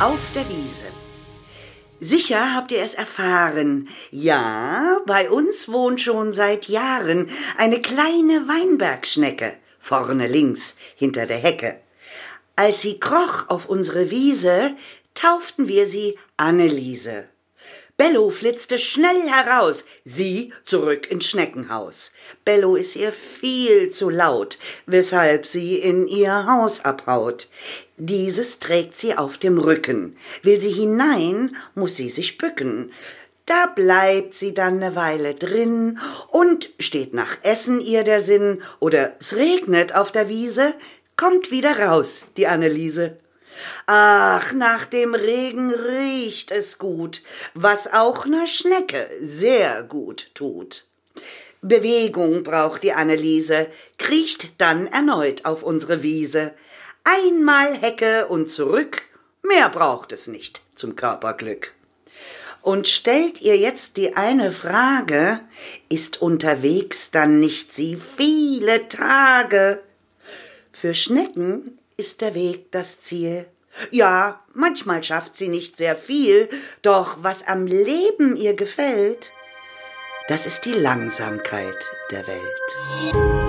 Auf der Wiese. Sicher habt ihr es erfahren. Ja, bei uns wohnt schon seit Jahren eine kleine Weinbergschnecke, vorne links, hinter der Hecke. Als sie kroch auf unsere Wiese, tauften wir sie Anneliese. Bello flitzte schnell heraus, sie zurück ins Schneckenhaus. Bello ist ihr viel zu laut, weshalb sie in ihr Haus abhaut. Dieses trägt sie auf dem Rücken. Will sie hinein, muss sie sich bücken. Da bleibt sie dann ne Weile drin und steht nach Essen ihr der Sinn oder es regnet auf der Wiese, kommt wieder raus, die Anneliese. Ach, nach dem Regen riecht es gut, was auch ner Schnecke sehr gut tut. Bewegung braucht die Anneliese, kriecht dann erneut auf unsere Wiese. Einmal Hecke und zurück, mehr braucht es nicht zum Körperglück. Und stellt ihr jetzt die eine Frage, ist unterwegs dann nicht sie viele Tage? Für Schnecken ist der Weg das Ziel. Ja, manchmal schafft sie nicht sehr viel, doch was am Leben ihr gefällt, das ist die Langsamkeit der Welt.